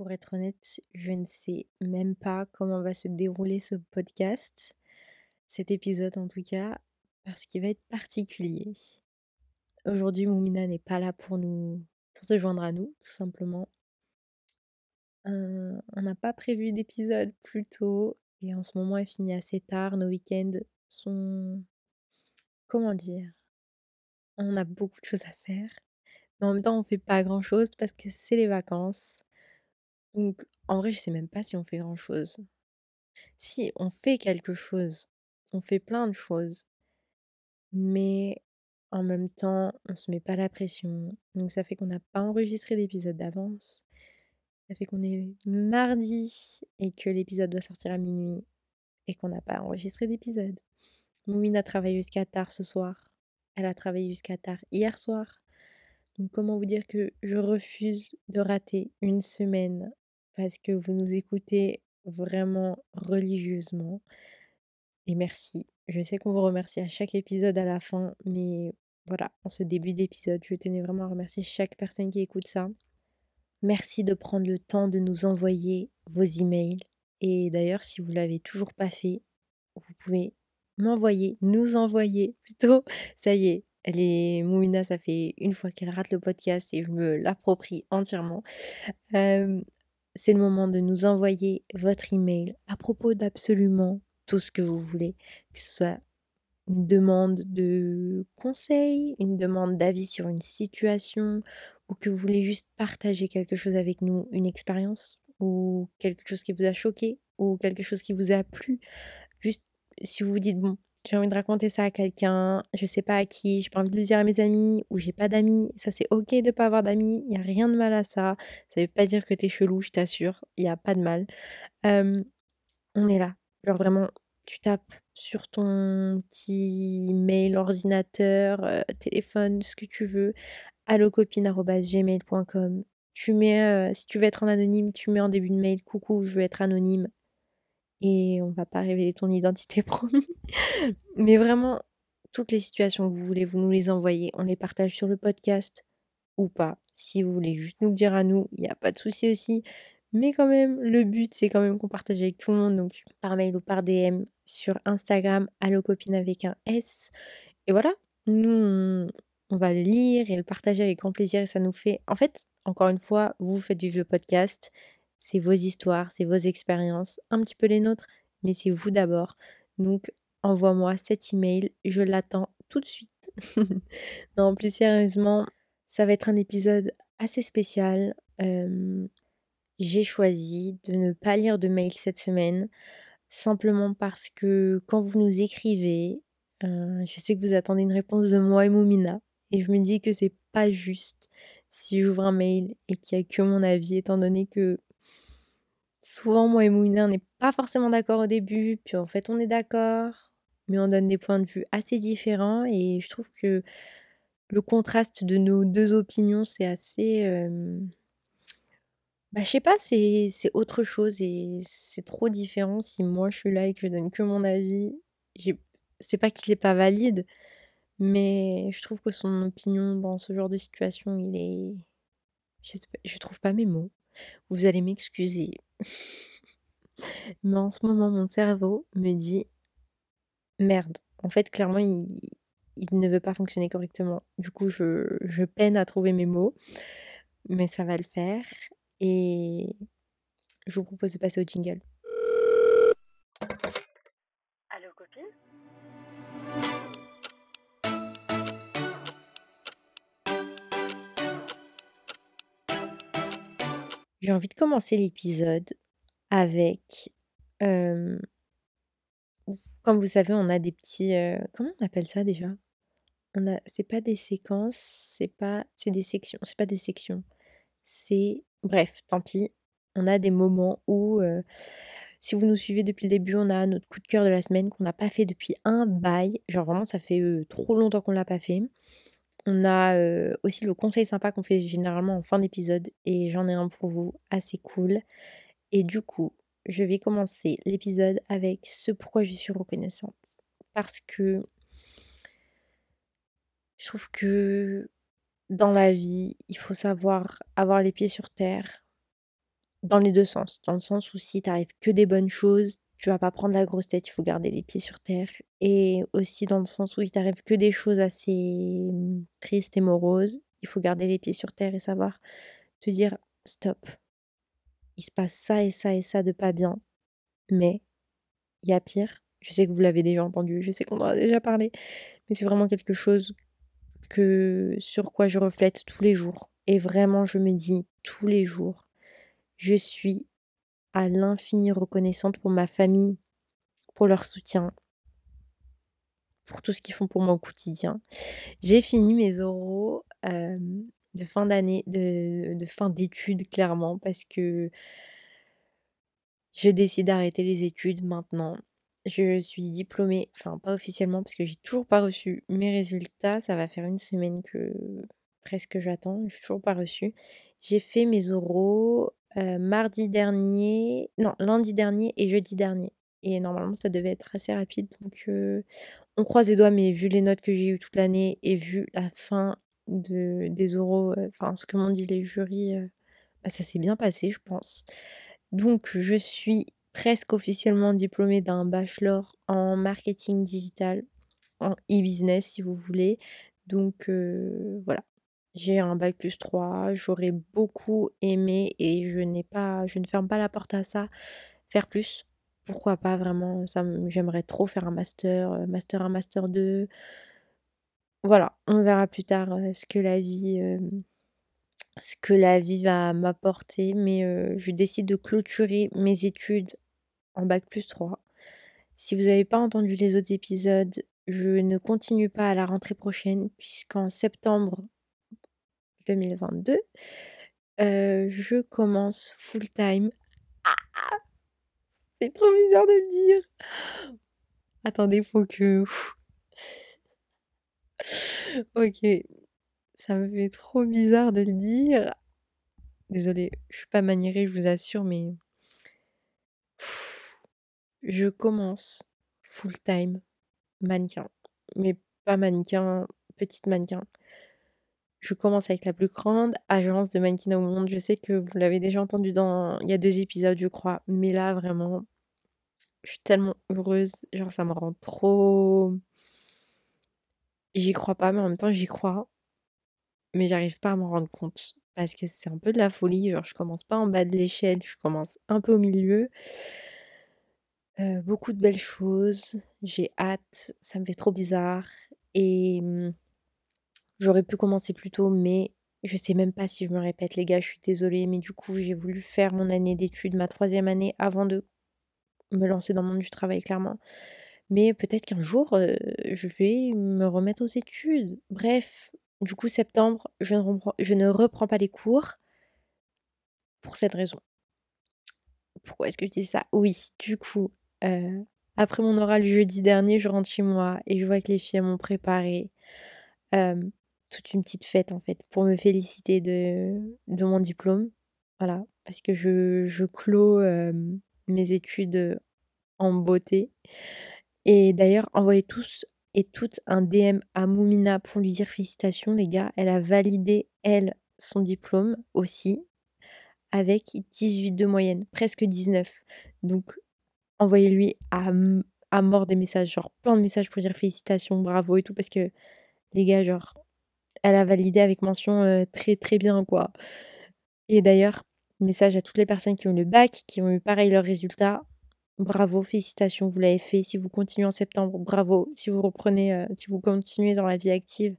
Pour être honnête, je ne sais même pas comment va se dérouler ce podcast, cet épisode en tout cas, parce qu'il va être particulier. Aujourd'hui, Moumina n'est pas là pour nous, pour se joindre à nous, tout simplement. Euh, on n'a pas prévu d'épisode plus tôt et en ce moment, elle finit assez tard. Nos week-ends sont, comment dire, on a beaucoup de choses à faire, mais en même temps, on fait pas grand-chose parce que c'est les vacances. Donc, en vrai, je sais même pas si on fait grand-chose. Si, on fait quelque chose. On fait plein de choses. Mais en même temps, on se met pas la pression. Donc ça fait qu'on n'a pas enregistré d'épisode d'avance. Ça fait qu'on est mardi et que l'épisode doit sortir à minuit et qu'on n'a pas enregistré d'épisode. Moumine a travaillé jusqu'à tard ce soir. Elle a travaillé jusqu'à tard hier soir. Donc comment vous dire que je refuse de rater une semaine parce que vous nous écoutez vraiment religieusement. Et merci. Je sais qu'on vous remercie à chaque épisode à la fin, mais voilà, en ce début d'épisode, je tenais vraiment à remercier chaque personne qui écoute ça. Merci de prendre le temps de nous envoyer vos emails. Et d'ailleurs, si vous l'avez toujours pas fait, vous pouvez m'envoyer, nous envoyer plutôt. Ça y est, est Moumina, ça fait une fois qu'elle rate le podcast et je me l'approprie entièrement. C'est le moment de nous envoyer votre email à propos d'absolument tout ce que vous voulez, que ce soit une demande de conseil, une demande d'avis sur une situation, ou que vous voulez juste partager quelque chose avec nous, une expérience, ou quelque chose qui vous a choqué, ou quelque chose qui vous a plu. Juste si vous vous dites, bon, j'ai envie de raconter ça à quelqu'un, je sais pas à qui, j'ai pas envie de le dire à mes amis ou j'ai pas d'amis. Ça, c'est ok de pas avoir d'amis, il y a rien de mal à ça. Ça veut pas dire que t'es chelou, je t'assure, il y a pas de mal. on est là. Genre vraiment, tu tapes sur ton petit mail, ordinateur, téléphone, ce que tu veux, allocopine.gmail.com. Tu mets, si tu veux être en anonyme, tu mets en début de mail, coucou, je veux être anonyme et on va pas révéler ton identité promis. Mais vraiment, toutes les situations que vous voulez, vous nous les envoyez. On les partage sur le podcast ou pas. Si vous voulez juste nous le dire à nous, il n'y a pas de souci aussi. Mais quand même, le but, c'est quand même qu'on partage avec tout le monde, donc par mail ou par DM sur Instagram, allocopine avec un S. Et voilà, nous, on, va le lire et le partager avec grand plaisir et ça nous fait... En fait, encore une fois, vous faites vivre le podcast c'est vos histoires, c'est vos expériences, un petit peu les nôtres, mais c'est vous d'abord. Donc, envoie-moi cet email, je l'attends tout de suite. non, plus sérieusement, ça va être un épisode assez spécial. j'ai choisi de ne pas lire de mail cette semaine, simplement parce que quand vous nous écrivez, je sais que vous attendez une réponse de moi et Moumina, et je me dis que c'est pas juste si j'ouvre un mail et qu'il n'y a que mon avis, étant donné que souvent, moi et Moumina, on n'est pas forcément d'accord au début, puis en fait, on est d'accord, mais on donne des points de vue assez différents et je trouve que le contraste de nos deux opinions, c'est assez. Bah, je sais pas, c'est autre chose et c'est trop différent si moi je suis là et que je donne que mon avis. C'est pas qu'il est pas valide, mais je trouve que son opinion dans ce genre de situation, il est. Je, je trouve pas mes mots. Vous allez m'excuser. Mais en ce moment, mon cerveau me dit merde. En fait, clairement, il, ne veut pas fonctionner correctement. Du coup, je, peine à trouver mes mots. Mais ça va le faire. Et je vous propose de passer au jingle. J'ai envie de commencer l'épisode avec, comme vous savez, on a des petits, comment on appelle ça déjà? On a c'est pas des séquences, c'est pas c'est des sections, c'est pas des sections. C'est bref, tant pis. On a des moments où, si vous nous suivez depuis le début, on a notre coup de cœur de la semaine qu'on n'a pas fait depuis un bail. Genre vraiment ça fait, trop longtemps qu'on l'a pas fait. On a aussi le conseil sympa qu'on fait généralement en fin d'épisode et j'en ai un pour vous assez cool. Et du coup, je vais commencer l'épisode avec ce pourquoi je suis reconnaissante. Parce que je trouve que dans la vie, il faut savoir avoir les pieds sur terre dans les deux sens. Dans le sens où si tu que des bonnes choses, tu vas pas prendre la grosse tête, il faut garder les pieds sur terre. Et aussi dans le sens où il t'arrive que des choses assez mmh, tristes et moroses, il faut garder les pieds sur terre et savoir te dire stop. Il se passe ça et ça et ça de pas bien, mais il y a pire. Je sais que vous l'avez déjà entendu, je sais qu'on en a déjà parlé, mais c'est vraiment quelque chose que sur quoi je reflète tous les jours. Et vraiment, je me dis tous les jours, je suis à l'infini reconnaissante pour ma famille, pour leur soutien, pour tout ce qu'ils font pour moi au quotidien. J'ai fini mes oraux de fin d'année, de, fin d'études, clairement, parce que je décide d'arrêter les études maintenant. Je suis diplômée, enfin pas officiellement parce que j'ai toujours pas reçu mes résultats. Ça va faire une semaine que presque j'attends, je toujours pas reçu. J'ai fait mes oraux mardi dernier, non lundi dernier et jeudi dernier. Et normalement ça devait être assez rapide, donc on croise les doigts. Mais vu les notes que j'ai eues toute l'année et vu la fin de, des oraux, enfin ce que m'ont dit les jurys, bah, ça s'est bien passé, je pense. Donc je suis presque officiellement diplômée d'un bachelor en marketing digital, en e-business si vous voulez. Donc voilà, j'ai un bac plus 3, j'aurais beaucoup aimé et je n'ai pas, je ne ferme pas la porte à ça, faire plus. Pourquoi pas vraiment, ça j'aimerais trop faire un master, master 1, master 2. Voilà, on verra plus tard ce que la vie, ce que la vie va m'apporter, mais je décide de clôturer mes études en bac plus 3. Si vous n'avez pas entendu les autres épisodes, je ne continue pas à la rentrée prochaine, puisqu'en septembre 2022, je commence full time. Ah! C'est trop bizarre de le dire. Attendez, faut que. ok, ça me fait trop bizarre de le dire. Désolée, je suis pas maniérée, je vous assure, mais je commence full time mannequin, mais pas mannequin, petite mannequin. Je commence avec la plus grande agence de mannequinat au monde. Je sais que vous l'avez déjà entendu dans il y a deux épisodes, je crois, mais là vraiment, je suis tellement heureuse, genre ça me rend trop j'y crois pas, mais en même temps j'y crois, mais j'arrive pas à m'en rendre compte parce que c'est un peu de la folie. Genre, je commence pas en bas de l'échelle, je commence un peu au milieu. Euh, beaucoup de belles choses, j'ai hâte, ça me fait trop bizarre. Et mmh, j'aurais pu commencer plus tôt, mais je sais même pas si je me répète, les gars, je suis désolée, mais du coup, j'ai voulu faire mon année d'études, ma troisième année, avant de me lancer dans le monde du travail, clairement. Mais peut-être qu'un jour, euh, je vais me remettre aux études. Bref, du coup, septembre, je ne reprends, pas les cours pour cette raison. Pourquoi est-ce que je dis ça? Oui, du coup, euh, après mon oral jeudi dernier, je rentre chez moi et je vois que les filles m'ont préparé toute une petite fête en fait pour me féliciter de, de mon diplôme. Voilà, parce que je, je clôt mes études en beauté. Et d'ailleurs, envoyez tous et toutes un DM à Moumina pour lui dire félicitations les gars. Elle a validé, elle, son diplôme aussi avec 18 de moyenne, presque 19. Donc, envoyez-lui à, à mort des messages, genre plein de messages pour dire félicitations, bravo et tout, parce que les gars, genre, elle a validé avec mention euh, très très bien, quoi. Et d'ailleurs, message à toutes les personnes qui ont le bac, qui ont eu pareil leurs résultats. Bravo, félicitations, vous l'avez fait. Si vous continuez en septembre, bravo. Si vous reprenez, euh, si vous continuez dans la vie active,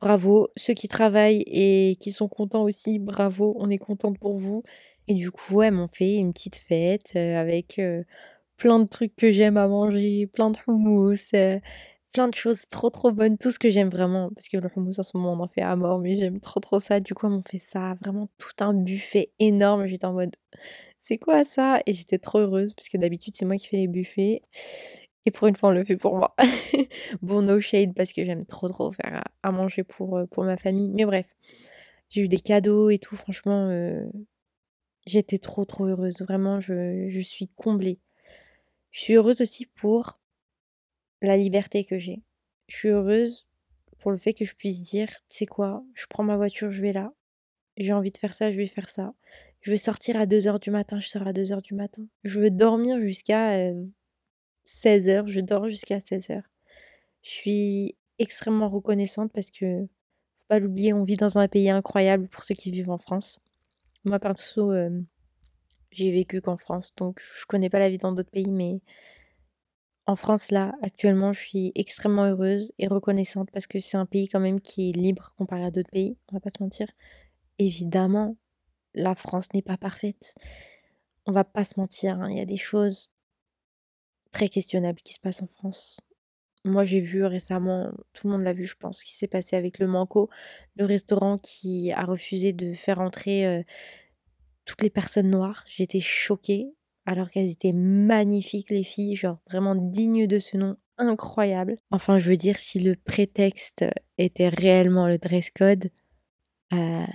bravo. Ceux qui travaillent et qui sont contents aussi, bravo. On est contente pour vous. Et du coup, elles m'ont fait une petite fête euh, avec plein de trucs que j'aime à manger, plein de houmous, plein de choses trop trop bonnes, tout ce que j'aime vraiment. Parce que le houmous en ce moment on en fait à mort, mais j'aime trop trop ça. Du coup, m'ont fait ça, vraiment tout un buffet énorme. J'étais en mode c'est quoi ça? Et j'étais trop heureuse parce que d'habitude c'est moi qui fais les buffets. Et pour une fois on le fait pour moi. bon, no shade parce que j'aime trop trop faire à, manger pour, euh, pour ma famille. Mais bref, j'ai eu des cadeaux et tout. Franchement, euh, j'étais trop trop heureuse. Vraiment, je, je suis comblée. Je suis heureuse aussi pour la liberté que j'ai. Je suis heureuse pour le fait que je puisse dire, c'est quoi, je prends ma voiture, je vais là. J'ai envie de faire ça, je vais faire ça Je veux sortir à 2:00 du matin, je sors à 2:00 du matin. Je veux dormir jusqu'à, heu, 16:00, je dors jusqu'à 16:00. Je suis extrêmement reconnaissante parce que, faut pas l'oublier, on vit dans un pays incroyable pour ceux qui vivent en France. Moi perso, hem, j'ai vécu qu'en France, donc je connais pas la vie dans d'autres pays, mais en France, là, actuellement, je suis extrêmement heureuse et reconnaissante parce que c'est un pays quand même qui est libre comparé à d'autres pays, on va pas se mentir. Évidemment, la France n'est pas parfaite. On va pas se mentir, hein, il y a des choses très questionnables qui se passent en France. Moi, j'ai vu récemment, tout le monde l'a vu, je pense, ce qui s'est passé avec le Manco, le restaurant qui a refusé de faire entrer, heu, toutes les personnes noires. J'étais choquée, alors qu'elles étaient magnifiques les filles, genre vraiment dignes de ce nom, incroyables. Enfin, je veux dire, si le prétexte était réellement le dress code, heu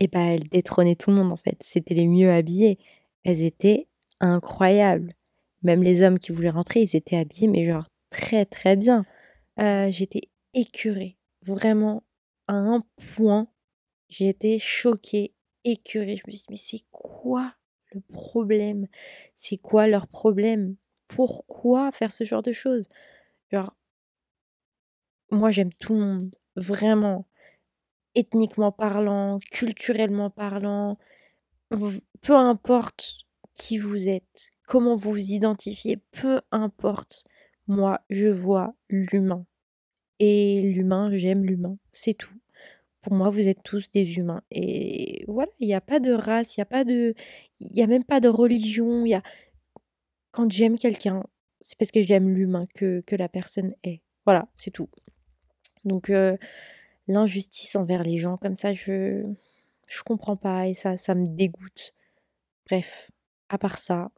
et bah, elles détrônaient tout le monde en fait. C'était les mieux habillées. Elles étaient incroyables. Même les hommes qui voulaient rentrer, ils étaient habillés, mais genre très, très bien. Heu, j'étais écœurée, vraiment à un point, été choquée, écœurée. Je me suis dit: «Mais c'est quoi le problème? C'est quoi leur problème? Pourquoi faire ce genre de choses?» genre moi, j'aime tout le monde, vraiment. Ethniquement parlant, culturellement parlant, peu importe qui vous êtes, comment vous vous identifiez, peu importe, moi, je vois l'humain et l'humain, j'aime l'humain, c'est tout. Pour moi, vous êtes tous des humains et voilà, il y a pas de race, il y a pas de il a même pas de religion, y a quand j'aime quelqu'un, c'est parce que j'aime l'humain que que la personne est. Voilà, c'est tout. Donc heu, l'injustice envers les gens comme ça, je je comprends pas et ça ça me dégoûte. Bref, à part ça,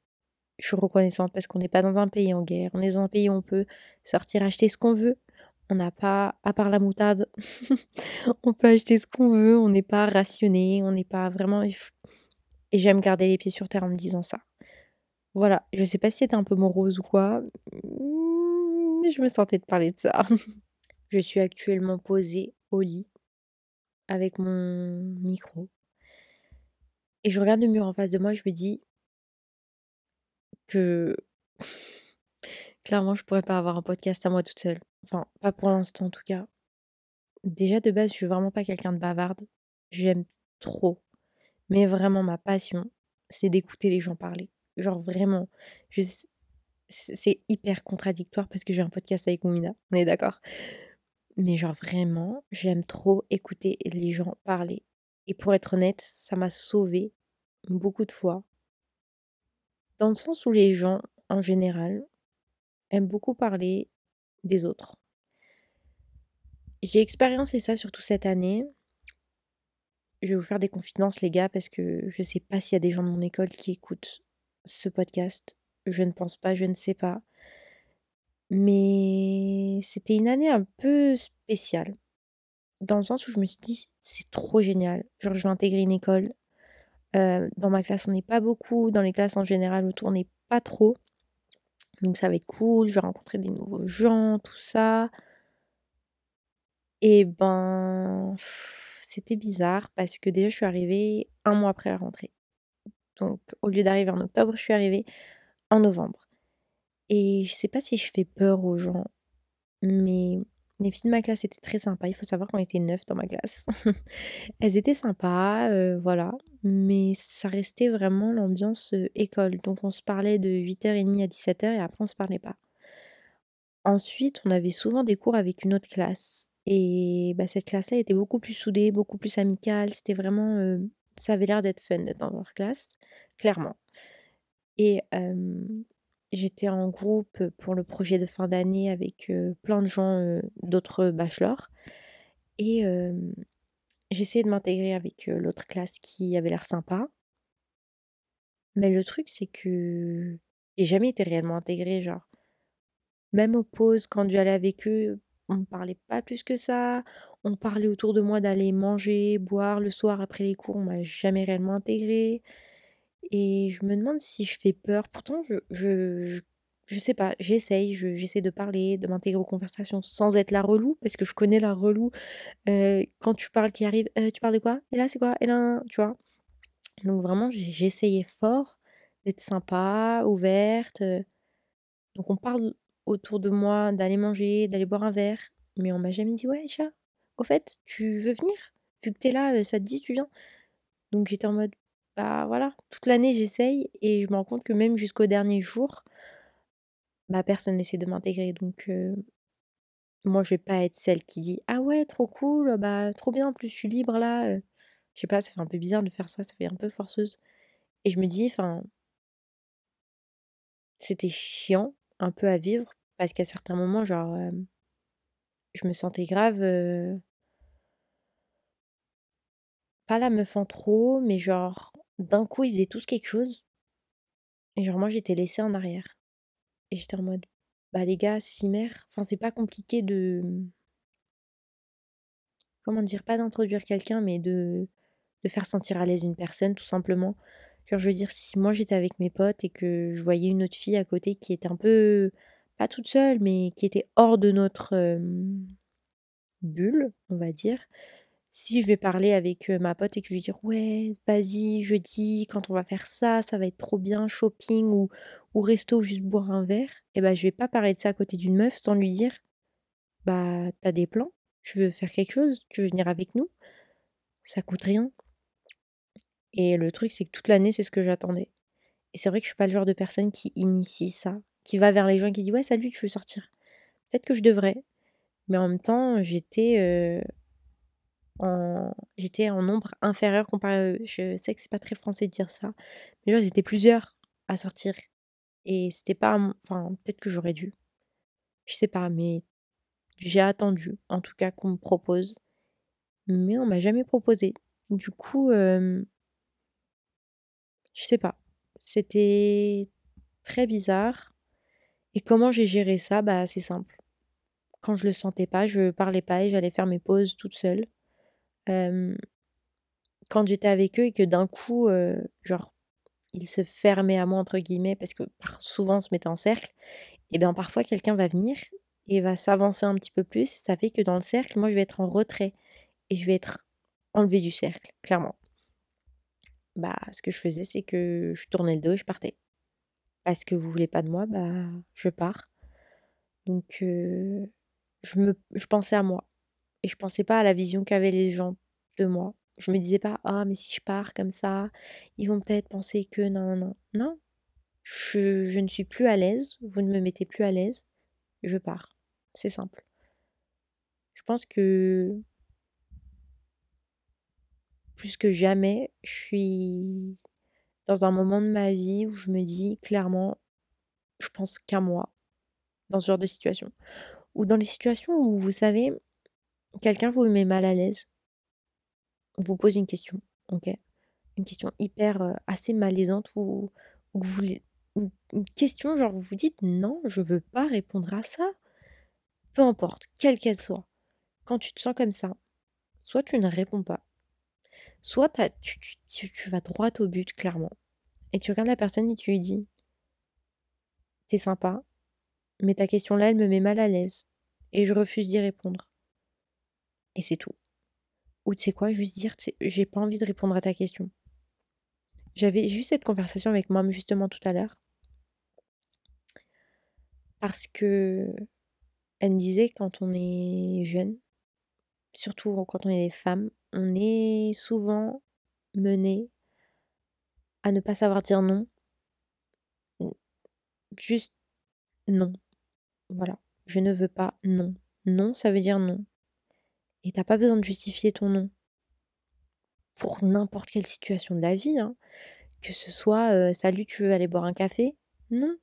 je suis reconnaissante parce qu'on n'est pas dans un pays en guerre, on est dans un pays où on peut sortir acheter ce qu'on veut. On n'a pas à part la moutarde, on peut acheter ce qu'on veut, on n'est pas rationné, on n'est pas vraiment et j'aime garder les pieds sur terre en me disant ça. Voilà, je sais pas si c'était un peu morose ou quoi, mmh, mais je me sentais de parler de ça. Je suis actuellement posée au lit avec mon micro et je regarde le mur en face de moi, je me dis que clairement, je pourrais pas avoir un podcast à moi toute seule. Enfin, pas pour l'instant en tout cas. Déjà de base, je suis vraiment pas quelqu'un de bavarde. J'aime trop, mais vraiment ma passion, c'est d'écouter les gens parler. Genre vraiment, c'est hyper contradictoire parce que j'ai un podcast avec Moumina, on est d'accord? Mais genre vraiment, j'aime trop écouter les gens parler et pour être honnête, ça m'a sauvée beaucoup de fois. Dans le sens où les gens, en général, aiment beaucoup parler des autres. J'ai expériencé ça surtout cette année. Je vais vous faire des confidences les gars parce que je sais pas s'il y a des gens de mon école qui écoutent ce podcast. Je ne pense pas, je ne sais pas. Mais c'était une année un peu spéciale. Dans le sens où je me suis dit: «C'est trop génial, genre je vais intégrer une école». Heu, dans ma classe, on n'est pas beaucoup, dans les classes en général autour, on n'est pas trop. Donc ça va être cool, je vais rencontrer des nouveaux gens, tout ça. Et ben, c'était bizarre parce que déjà je suis arrivée 1 mois après la rentrée. Donc au lieu d'arriver en octobre, je suis arrivée en novembre. Et je sais pas si je fais peur aux gens, mais les filles de ma classe étaient très sympas. Il faut savoir qu'on était 9 dans ma classe. Elles étaient sympas, heu, voilà, mais ça restait vraiment l'ambiance, heu, école. Donc on se parlait de 08:30 à 17:00 et après on se parlait pas. Ensuite, on avait souvent des cours avec une autre classe et bah, cette classe-là était beaucoup plus soudée, beaucoup plus amicale. C'était vraiment, heu, ça avait l'air d'être fun d'être dans leur classe, clairement. Et j'étais en groupe pour le projet de fin d'année avec, plein de gens, d'autres bachelors et j'essayais de m'intégrer avec, l'autre classe qui avait l'air sympa. Mais le truc, c'est que j'ai jamais été réellement intégrée, genre même aux pauses, quand j'allais avec eux, on me parlait pas plus que ça. On parlait autour de moi d'aller manger, boire le soir après les cours, on m'a jamais réellement intégrée et je me demande si je fais peur. Pourtant je je je je sais pas, j'essaye, je j'essaie de parler, de m'intégrer aux conversations sans être la relou, parce que je connais la relou, quand tu parles qui arrive: «Heu, tu parles de quoi? Et là, c'est quoi? Et là, tu vois? Donc vraiment, j'essayais fort d'être sympa, ouverte, donc on parle autour de moi d'aller manger, d'aller boire un verre, mais on m'a jamais dit: «Ouais, Aïcha, au fait, tu veux venir? Vu que tu es là, ça te dit, tu viens?» donc j'étais en mode: «Bah, voilà». Toute l'année, j'essaye et je me rends compte que même jusqu'au dernier jour bah, personne n'essaie de m'intégrer donc moi, je vais pas être celle qui dit: «Ah ouais, trop cool, bah, trop bien, en plus, je suis libre là, heu». Je sais pas, ça fait un peu bizarre de faire ça, ça fait un peu forceuse et je me dis enfin c'était chiant, un peu à vivre parce qu'à certains moments, genre, je me sentais grave, pas la meuf en trop, mais genre, d'un coup, ils faisaient tous quelque chose et genre moi, j'étais laissée en arrière et j'étais en mode: «Bah, les gars, s'y mer» enfin, c'est pas compliqué de, comment dire? Pas d'introduire quelqu'un, mais de de faire sentir à l'aise une personne, tout simplement. Genre, je veux dire, si moi, j'étais avec mes potes et que je voyais une autre fille à côté qui était un peu, pas toute seule, mais qui était hors de notre, bulle, on va dire. Si je vais parler avec, ma pote et que je vais dire: «Ouais, vas-y, jeudi, quand on va faire ça, ça va être trop bien, shopping ou ou resto, juste boire un verre» et bah, je vais pas parler de ça à côté d'une meuf sans lui dire: «Bah, tu as des plans? Tu veux faire quelque chose? Tu veux venir avec nous? Ça coûte rien». Et le truc, c'est que toute l'année, c'est ce que j'attendais et c'est vrai que je suis pas le genre de personne qui initie ça, qui va vers les gens et qui dit: «Ouais, salut, tu veux sortir?» peut-être que je devrais, mais en même temps, j'étais, j'étais en nombre inférieur comparé à eux. Je sais que c'est pas très français de dire ça, mais genre, ils étaient plusieurs à sortir et c'était pas enfin, peut-être que j'aurais dû. Je sais pas, mais j'ai attendu, en tout cas, qu'on me propose, mais on m'a jamais proposé. Du coup, hem je sais pas, c'était très bizarre et comment j'ai géré ça? Bah, c'est simple. Quand je le sentais pas, je parlais pas et j'allais faire mes pauses toute seule. Quand j'étais avec eux et que d'un coup, genre, ils se «fermaient à moi» entre guillemets parce que souvent on se mettait en cercle et bien parfois quelqu'un va venir et va s'avancer un petit peu plus. Ça fait que dans le cercle, moi je vais être en retrait et je vais être enlevée du cercle, clairement. Bah, ce que je faisais, c'est que je tournais le dos et je partais. Parce que vous voulez pas de moi, bah, je pars. Donc je me je pensais à moi et je pensais pas à la vision qu'avaient les gens de moi. Je me disais pas: «Ah mais si je pars comme ça, ils vont peut-être penser que non, non, non». Non, je je ne suis plus à l'aise, vous ne me mettez plus à l'aise, je pars. C'est simple. Je pense que plus que jamais, je suis dans un moment de ma vie où je me dis clairement, je pense qu'à moi, dans ce genre de situation. Ou dans les situations où vous savez, quelqu'un vous met mal à l'aise vous pose une question, OK? Une question hyper, heu, assez malaisante ou une question genre vous vous dites: «Non, je veux pas répondre à ça». Peu importe, quelle qu'elle soit. Quand tu te sens comme ça, soit tu ne réponds pas, soit tu as tu tu tu tu vas droit au but clairement et tu regardes la personne et tu lui dis: «Tu es sympa, mais ta question là, elle me met mal à l'aise et je refuse d'y répondre». Et c'est tout. Ou tu sais quoi? Juste dire: «Tu sais, j'ai pas envie de répondre à ta question». J'avais juste cette conversation avec moi-même justement tout à l'heure. Parce qu'elle me disait quand on est jeune, surtout quand on est des femmes, on est souvent menées à ne pas savoir dire non. Juste non. Voilà, je ne veux pas, non. Non, ça veut dire non. Et tu as pas besoin de justifier ton non. Pour n'importe quelle situation de la vie, hein. Que ce soit, heu: «Salut, tu veux aller boire un café?» «Non».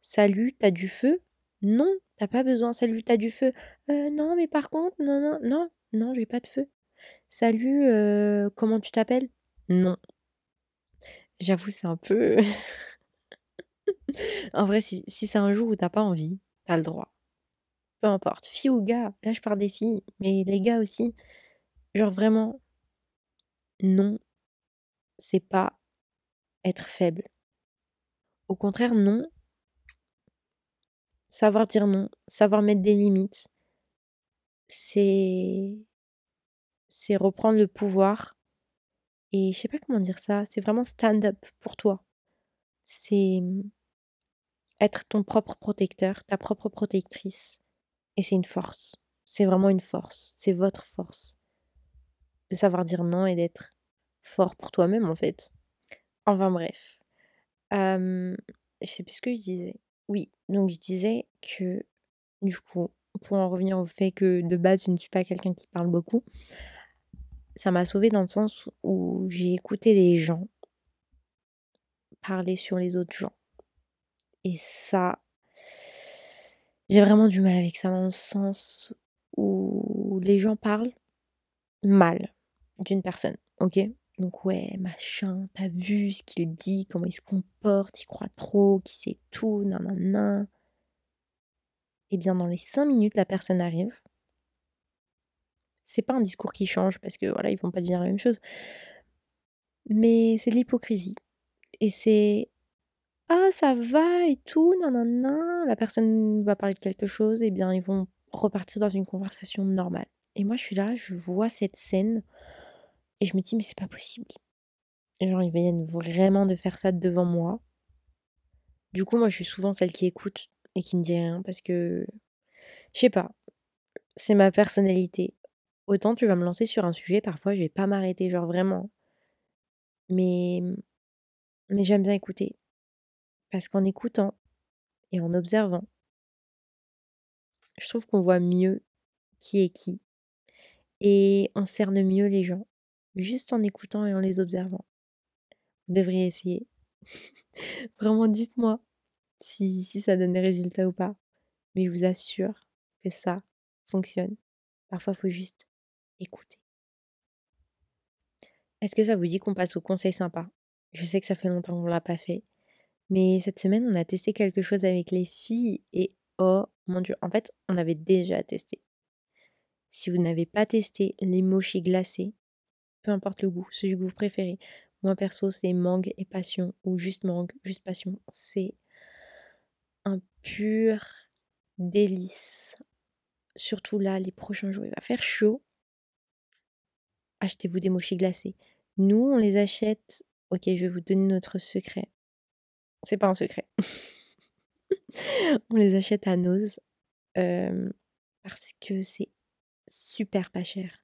«Salut, tu as du feu?» «Non, tu as pas besoin». «Salut, tu as du feu?» «Heu, non, mais par contre, non, non». «Non, non, j'ai pas de feu». «Salut, heu, comment tu t'appelles?» «Non». J'avoue, c'est un peu en vrai, si si c'est un jour où tu as pas envie, tu as le droit. Peu importe, fille ou gars, là je parle des filles, mais les gars aussi, genre vraiment non, c'est pas être faible. Au contraire, non savoir dire non, savoir mettre des limites c'est c'est reprendre le pouvoir et je sais pas comment dire ça, c'est vraiment stand up pour toi. C'est, être ton propre protecteur, ta propre protectrice et c'est une force. C'est vraiment une force, c'est votre force. De savoir dire non et d'être fort pour toi-même, en fait. Enfin bref. Hem, je sais plus ce que je disais. Oui, donc je disais que, du coup, pour en revenir au fait que de base je ne suis pas quelqu'un qui parle beaucoup, ça m'a sauvée dans le sens où j'ai écouté les gens parler sur les autres gens. Et ça j'ai vraiment du mal avec ça dans le sens où les gens parlent mal d'une personne, OK? Donc ouais, machin, t'as vu ce qu'il dit, comment il se comporte, il croit trop, qu'il sait tout, nanana. Et bien dans les 5 minutes, la personne arrive. C'est pas un discours qui change parce que voilà, ils vont pas dire la même chose. Mais c'est de l'hypocrisie. Et c'est ah ça va et tout, nanana. La personne va parler de quelque chose, et bien ils vont repartir dans une conversation normale. Et moi je suis là, je vois cette scène et je me dis mais c'est pas possible. Genre ils viennent vraiment de faire ça devant moi. Du coup moi je suis souvent celle qui écoute et qui ne dit rien parce que je sais pas, c'est ma personnalité. Autant tu vas me lancer sur un sujet, parfois je vais pas m'arrêter, genre vraiment. Mais mais j'aime bien écouter. Parce qu'en écoutant et en observant, je trouve qu'on voit mieux qui est qui. Et on cerne mieux les gens, juste en écoutant et en les observant. Vous devriez essayer. Vraiment, dites-moi si, ça donne des résultats ou pas. Mais je vous assure que ça fonctionne. Parfois, il faut juste écouter. Est-ce que ça vous dit qu'on passe au conseil sympa? Je sais que ça fait longtemps qu'on ne l'a pas fait. Mais cette semaine, on a testé quelque chose avec les filles et oh mon dieu, en fait, on avait déjà testé. Si vous n'avez pas testé les mochis glacés, peu importe le goût, celui que vous préférez. Moi perso, c'est mangue et passion ou juste mangue, juste passion. C'est un pur délice. Surtout là, les prochains jours, il va faire chaud. Achetez-vous des mochis glacés. Nous, on les achète. Ok, je vais vous donner notre secret. C'est pas un secret. on les achète à Nose parce que c'est super pas cher.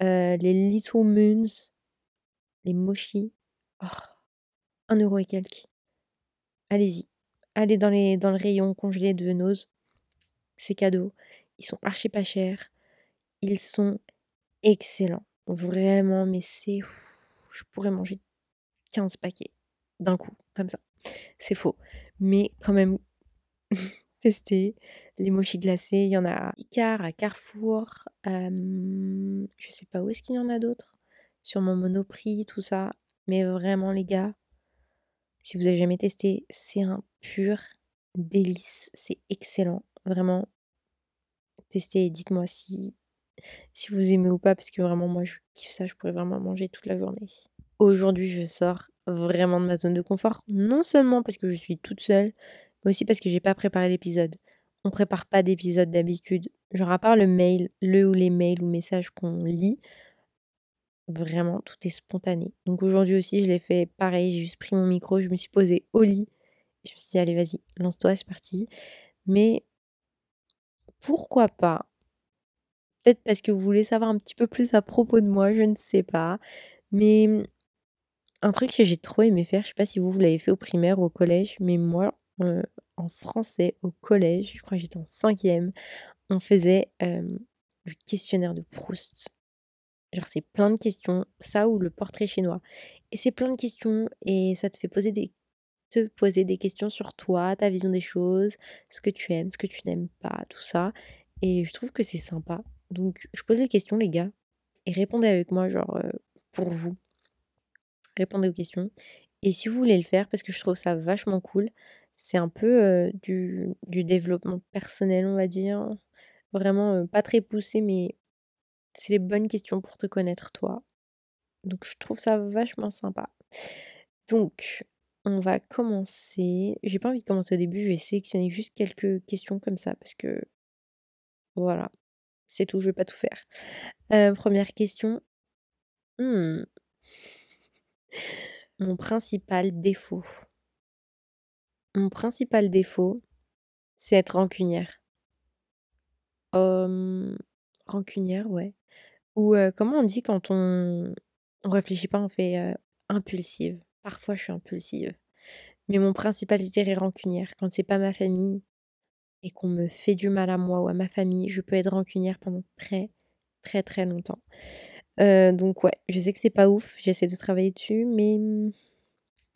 les Little Moons, les Mochi, oh, un euro et quelques. Allez-y, allez dans, les, dans le rayon congelé de Nose. C'est cadeau. Ils sont archi pas chers. Ils sont excellents. Vraiment, mais c'est... Je pourrais manger 15 paquets d'un coup, comme ça. C'est faux. Mais quand même, tester les mochis glacés. Il y en a à Icar, à Carrefour. je sais pas où est-ce qu'il y en a d'autres. Sur mon Monoprix, tout ça. Mais vraiment, les gars, si vous avez jamais testé, c'est un pur délice. C'est excellent. Vraiment, testez et dites-moi si, si vous aimez ou pas. Parce que vraiment, moi, je kiffe ça. Je pourrais vraiment manger toute la journée. Aujourd'hui, je sors vraiment de ma zone de confort. Non seulement parce que je suis toute seule, mais aussi parce que j'ai pas préparé l'épisode. On prépare pas d'épisode d'habitude. Genre à part le mail, le ou les mails ou messages qu'on lit, vraiment tout est spontané. Donc aujourd'hui aussi, je l'ai fait pareil, j'ai juste pris mon micro, je me suis posée au lit. Je me suis dit allez, vas-y, lance-toi, c'est parti. Mais pourquoi pas? Peut-être parce que vous voulez savoir un petit peu plus à propos de moi, je ne sais pas. Mais un truc que j'ai trop aimé faire, je sais pas si vous, vous l'avez fait au primaire ou au collège, mais moi, en français au collège, je crois que j'étais en cinquième, on faisait le questionnaire de Proust. Genre c'est plein de questions, ça ou le portrait chinois. Et c'est plein de questions et ça te fait poser des te poser des questions sur toi, ta vision des choses, ce que tu aimes, ce que tu n'aimes pas, tout ça. Et je trouve que c'est sympa. Donc je pose les questions les gars et répondez avec moi genre pour vous. Répondez aux questions. Et si vous voulez le faire, parce que je trouve ça vachement cool, c'est un peu du, développement personnel, on va dire. Vraiment pas très poussé, mais c'est les bonnes questions pour te connaître toi. Donc je trouve ça vachement sympa. Donc, on va commencer. J'ai pas envie de commencer au début, je vais sélectionner juste quelques questions comme ça parce que voilà, c'est tout, je vais pas tout faire. première question. Hmm. Mon principal défaut. Mon principal défaut, c'est être rancunière. Rancunière, ouais. Ou, comment on dit quand on on réfléchit pas, on fait, impulsive? Parfois, je suis impulsive. Mais mon principal, je dirais rancunière. Quand c'est pas ma famille et qu'on me fait du mal à moi ou à ma famille, je peux être rancunière pendant très, très, très longtemps. Heu, donc ouais, je sais que c'est pas ouf, j'essaie de travailler dessus, mais mmh,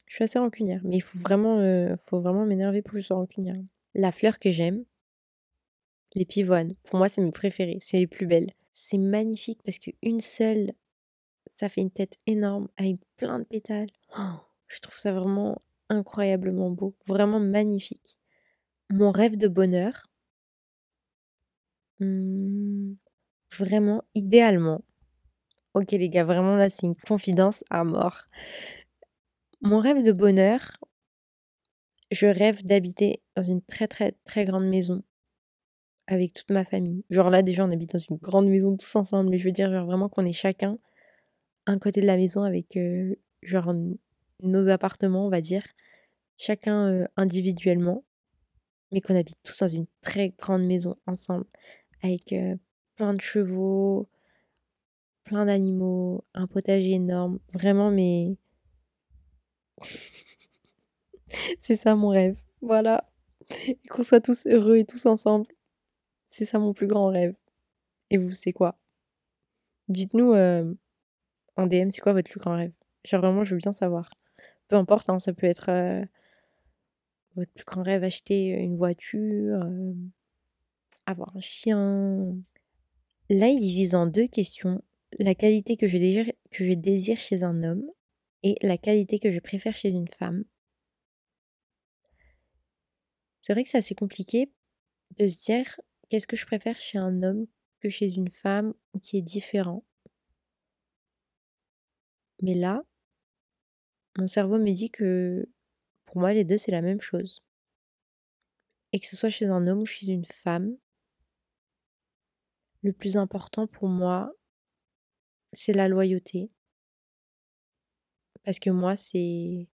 je suis assez rancunière. Mais il faut vraiment, heu, faut vraiment m'énerver pour que je sois rancunière. La fleur que j'aime, les pivoines. Pour moi, c'est mes préférées, c'est les plus belles. C'est magnifique parce qu'une seule, ça fait une tête énorme avec plein de pétales. Oh, je trouve ça vraiment incroyablement beau, vraiment magnifique. Mon rêve de bonheur, mmh, vraiment, idéalement OK les gars, vraiment là, c'est une confidence à mort. Mon rêve de bonheur, je rêve d'habiter dans une très, très, très grande maison avec toute ma famille. Genre là, déjà, on habite dans une grande maison tous ensemble, mais je veux dire, genre vraiment qu'on est chacun un côté de la maison avec, heu, genre nos appartements, on va dire, chacun, heu, individuellement, mais qu'on habite tous dans une très grande maison ensemble avec, heu, plein de chevaux, plein d'animaux, un potager énorme, vraiment mais c'est ça mon rêve, voilà qu'on soit tous heureux et tous ensemble. C'est ça mon plus grand rêve et vous, c'est quoi? Dites-nous, hem, en DM, c'est quoi votre plus grand rêve? Genre vraiment, je veux bien savoir. Peu importe, hein, ça peut être, heu, votre plus grand rêve, acheter, une voiture, hem, avoir un chien. Là, il divise en 2 questions. La qualité que je désire chez un homme et la qualité que je préfère chez une femme. C'est vrai que c'est assez compliqué de se dire: «Qu'est-ce que je préfère chez un homme que chez une femme qui est différent?» mais là, mon cerveau me dit que pour moi, les 2 c'est la même chose et que ce soit chez un homme ou chez une femme le plus important pour moi, c'est la loyauté. Parce que moi, c'est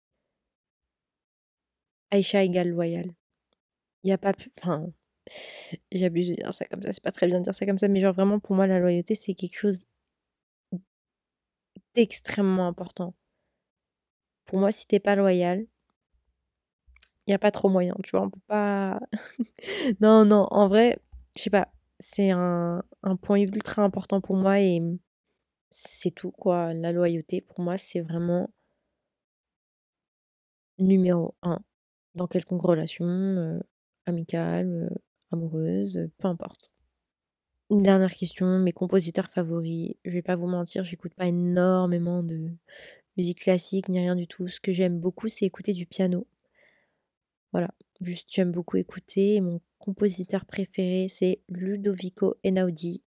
Aïcha égale loyal. Il y a pas plus enfin, j'abuse de dire ça comme ça, c'est pas très bien de dire ça comme ça, mais genre vraiment pour moi la loyauté, c'est quelque chose d'extrêmement important. Pour moi, si tu es pas loyal, il y a pas trop moyen, tu vois? On peut pas non, non, en vrai, je sais pas, c'est un un point ultra important pour moi et c'est tout quoi. La loyauté pour moi, c'est vraiment numéro un dans quelconque relation, heu, amicale, amoureuse, peu importe. Une dernière question, mes compositeurs favoris, je vais pas vous mentir, j'écoute pas énormément de musique classique ni rien du tout. Ce que j'aime beaucoup, c'est écouter du piano. Voilà, juste j'aime beaucoup écouter et mon compositeur préféré, c'est Ludovico Einaudi.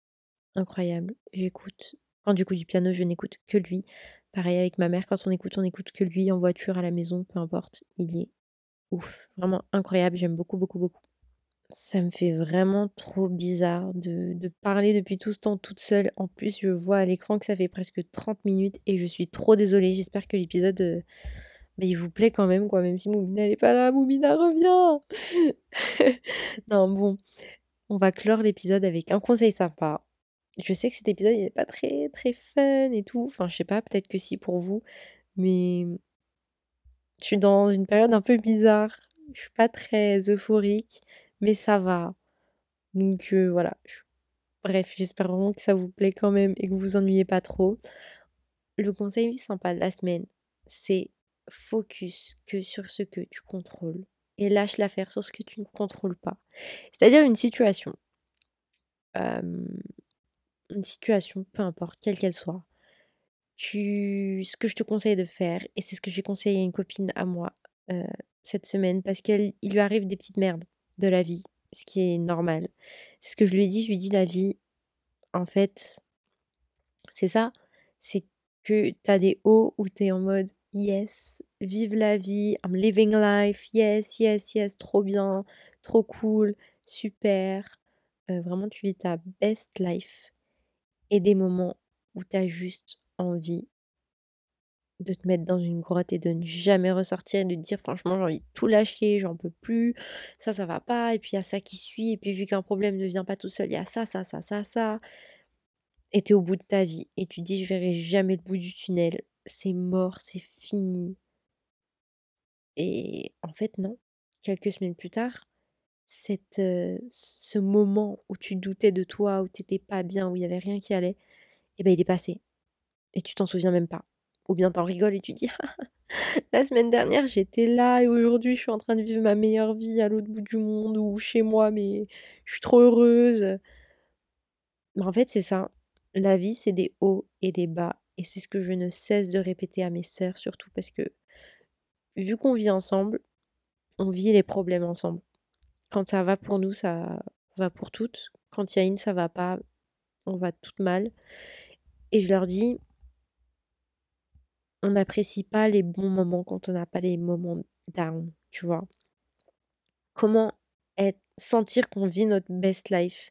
Incroyable, j'écoute quand j'écoute du piano, je n'écoute que lui. Pareil avec ma mère, quand on écoute, on écoute que lui en voiture, à la maison, peu importe, il est ouf, vraiment incroyable, j'aime beaucoup, beaucoup, beaucoup. Ça me fait vraiment trop bizarre de parler depuis tout ce temps toute seule. En plus, je vois à l'écran que ça fait presque 30 minutes et je suis trop désolée. J'espère que l'épisode, heu, bah, il vous plaît quand même quoi, même si Moumina elle est pas là. Moumina reviens! Non bon, on va clore l'épisode avec un conseil sympa. Je sais que cet épisode il est pas très, très fun et tout, enfin je sais pas, peut-être que si pour vous, mais je suis dans une période un peu bizarre. Je suis pas très euphorique, mais ça va. Donc heu, voilà, bref, j'espère vraiment que ça vous plaît quand même et que vous vous ennuyez pas trop. Le conseil sympa de la semaine, c'est focus que sur ce que tu contrôles et lâche l'affaire sur ce que tu ne contrôles pas. C'est-à-dire une situation, hem, une situation, peu importe, quelle qu'elle soit, tu ce que je te conseille de faire et c'est ce que j'ai conseillé à une copine à moi, heu, cette semaine parce qu'elle il lui arrive des petites merdes de la vie, ce qui est normal. C'est ce que je lui ai dit, je lui ai dit: «La vie, en fait, c'est ça, c'est que tu as des hauts où tu es en mode: "Yes, vive la vie, I'm living life, yes, yes, yes, trop bien, trop cool, super", heu, vraiment tu vis ta best life et des moments où tu as juste envie de te mettre dans une grotte et de ne jamais ressortir et de te dire franchement j'ai envie de tout lâcher, j'en peux plus, ça ça va pas, et puis il y a ça qui suit, et puis vu qu'un problème ne vient pas tout seul, il y a ça, ça, ça, ça, ça. Et tu es au bout de ta vie et tu te dis je verrai jamais le bout du tunnel, c'est mort, c'est fini. Et en fait non, quelques semaines plus tard, ce moment où tu doutais de toi, où tu étais pas bien, où il y avait rien qui allait, et ben il est passé. Et tu t'en souviens même pas. Ou bien t'en rigoles et tu dis la semaine dernière j'étais là et aujourd'hui je suis en train de vivre ma meilleure vie à l'autre bout du monde ou chez moi mais je suis trop heureuse. Mais en fait c'est ça. La vie c'est des hauts et des bas et c'est ce que je ne cesse de répéter à mes sœurs surtout parce que vu qu'on vit ensemble, on vit les problèmes ensemble. Quand ça va pour nous, ça va pour toutes. Quand il y a une, ça va pas, on va toutes mal. Et je leur dis, on n'apprécie pas les bons moments quand on n'a pas les moments down, tu vois. Comment sentir qu'on vit notre best life?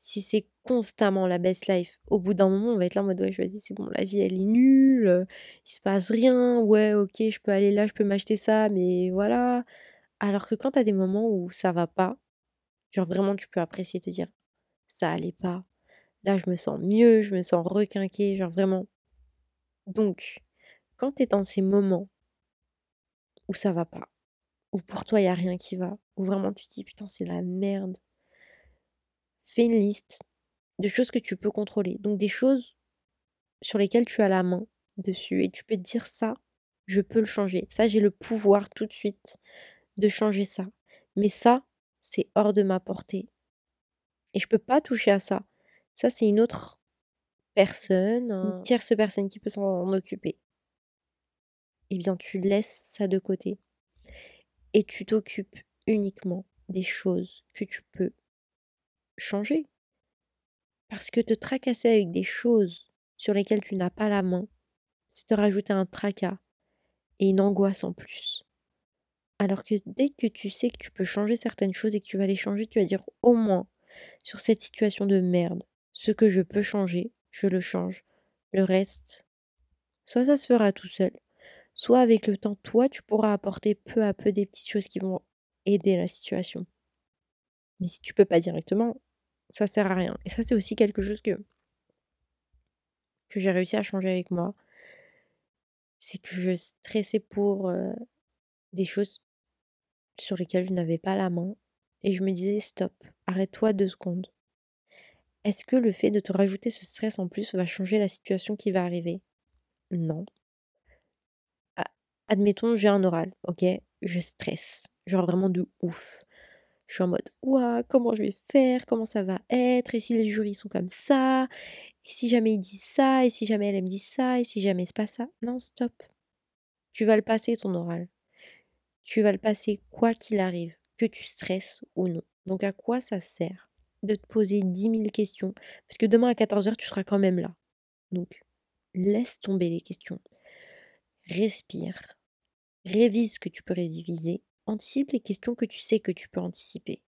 Si c'est constamment la best life, au bout d'un moment, on va être là en mode ouais, je vais dire, c'est bon, la vie elle est nulle, il se passe rien, ouais, ok, je peux aller là, je peux m'acheter ça, mais voilà. Alors que quand tu des moments où ça va pas, genre vraiment tu peux apprécier te dire ça allait pas, là je me sens mieux, je me sens requinquée, genre vraiment. Donc, quand tu es dans ces moments où ça va pas, où pour toi il y a rien qui va, où vraiment tu te dis putain c'est la merde, fais une liste de choses que tu peux contrôler. Donc des choses sur lesquelles tu as la main dessus et tu peux te dire ça, je peux le changer. Ça, j'ai le pouvoir tout de suite de changer ça. Mais ça, c'est hors de ma portée. Et je peux pas toucher à ça. Ça, c'est une autre personne, une tierce personne qui peut s'en occuper. Eh bien, tu laisses ça de côté. Et tu t'occupes uniquement des choses que tu peux changer. Parce que te tracasser avec des choses sur lesquelles tu n'as pas la main, c'est te rajouter un tracas et une angoisse en plus. Alors que dès que tu sais que tu peux changer certaines choses et que tu vas les changer, tu vas dire au moins sur cette situation de merde, ce que je peux changer, je le change. Le reste, soit ça se fera tout seul, soit avec le temps, toi, tu pourras apporter peu à peu des petites choses qui vont aider la situation. Mais si tu peux pas directement, ça sert à rien. Et ça, c'est aussi quelque chose que, que j'ai réussi à changer avec moi. C'est que je stressais pour des choses sur lesquelles je n'avais pas la main. Et je me disais, stop, arrête-toi deux secondes. Est-ce que le fait de te rajouter ce stress en plus va changer la situation qui va arriver? Non. admettons, j'ai un oral, ok? Je stresse. Genre vraiment de ouf. Je suis en mode, ouah, comment je vais faire? Comment ça va être? Et si les jurys sont comme ça? Et si jamais ils disent ça? Et si jamais elle me dit ça? Et si jamais c'est pas ça? Non, stop. Tu vas le passer ton oral. Tu vas le passer quoi qu'il arrive, que tu stresses ou non. Donc à quoi ça sert de te poser 10 000 questions? Parce que demain à 14h, tu seras quand même là. Donc, laisse tomber les questions. Respire. Révise ce que tu peux réviser Anticipe les questions que tu sais que tu peux anticiper.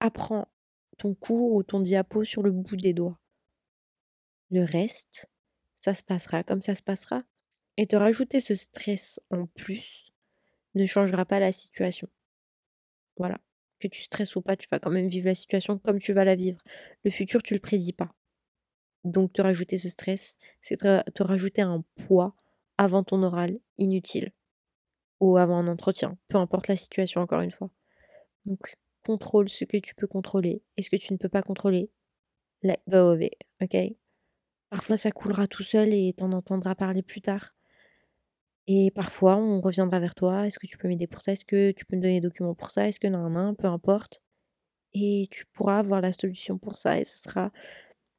Apprends ton cours ou ton diapo sur le bout des doigts. Le reste, ça se passera comme ça se passera. Et te rajouter ce stress en plus ne changera pas la situation. Voilà. Que tu stresses ou pas, tu vas quand même vivre la situation comme tu vas la vivre. Le futur, tu le prédis pas. Donc te rajouter ce stress, c'est te rajouter un poids avant ton oral inutile ou avant un entretien, peu importe la situation encore une fois. Donc contrôle ce que tu peux contrôler et ce que tu ne peux pas contrôler. Let go of it, ok? Parfois ça coulera tout seul et t'en entendras parler plus tard. Et parfois on reviendra vers toi, est-ce que tu peux m'aider pour ça? Est-ce que tu peux me donner des documents pour ça? Est-ce que non, peu importe. Et tu pourras avoir la solution pour ça et ça sera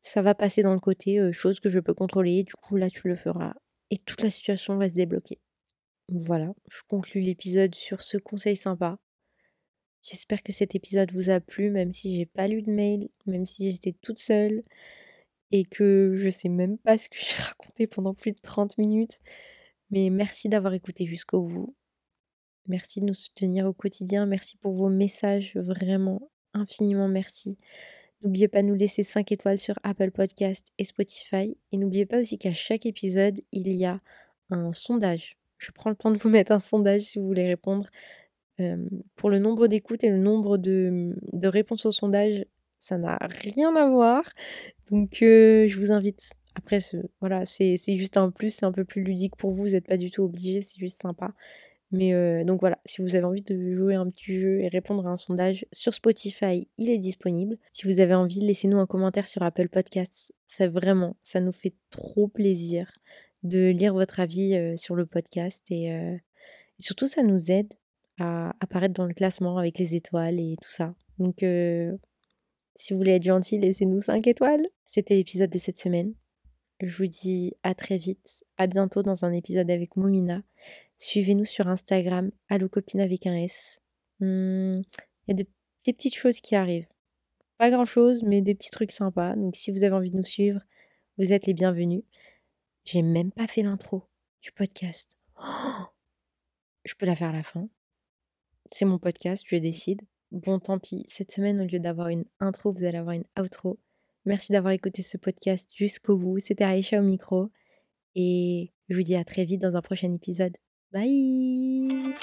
ça va passer dans le côté chose que je peux contrôler, du coup là tu le feras et toute la situation va se débloquer. Voilà, je conclus l'épisode sur ce conseil sympa. J'espère que cet épisode vous a plu, même si j'ai pas lu de mail, même si j'étais toute seule et que je sais même pas ce que j'ai raconté pendant plus de 30 minutes. Mais merci d'avoir écouté jusqu'au bout. Merci de nous soutenir au quotidien. Merci pour vos messages. Vraiment, infiniment merci. N'oubliez pas de nous laisser 5 étoiles sur Apple Podcast et Spotify. Et n'oubliez pas aussi qu'à chaque épisode, il y a un sondage. Je prends le temps de vous mettre un sondage si vous voulez répondre. pour le nombre d'écoutes et le nombre de, de réponses au sondage, ça n'a rien à voir. Donc je vous invite. Après, voilà, c'est juste un plus, c'est un peu plus ludique pour vous, vous n'êtes pas du tout obligé, c'est juste sympa. Mais donc voilà, si vous avez envie de jouer un petit jeu et répondre à un sondage sur Spotify, il est disponible. Si vous avez envie, laissez-nous un commentaire sur Apple Podcasts. Ça vraiment, ça nous fait trop plaisir de lire votre avis sur le podcast et, surtout ça nous aide à apparaître dans le classement avec les étoiles et tout ça. Donc si vous voulez être gentil, laissez-nous 5 étoiles. C'était l'épisode de cette semaine. Je vous dis à très vite, à bientôt dans un épisode avec Moumina. Suivez-nous sur Instagram, allocopine avec un S. Hmm, il y a des, petites choses qui arrivent. Pas grand-chose, mais des petits trucs sympas. Donc si vous avez envie de nous suivre, vous êtes les bienvenus. J'ai même pas fait l'intro du podcast. je peux la faire à la fin. C'est mon podcast, je décide. Bon, tant pis. Cette semaine, au lieu d'avoir une intro, vous allez avoir une outro. Merci d'avoir écouté ce podcast jusqu'au bout. C'était Aïcha au micro. Et je vous dis à très vite dans un prochain épisode. Bye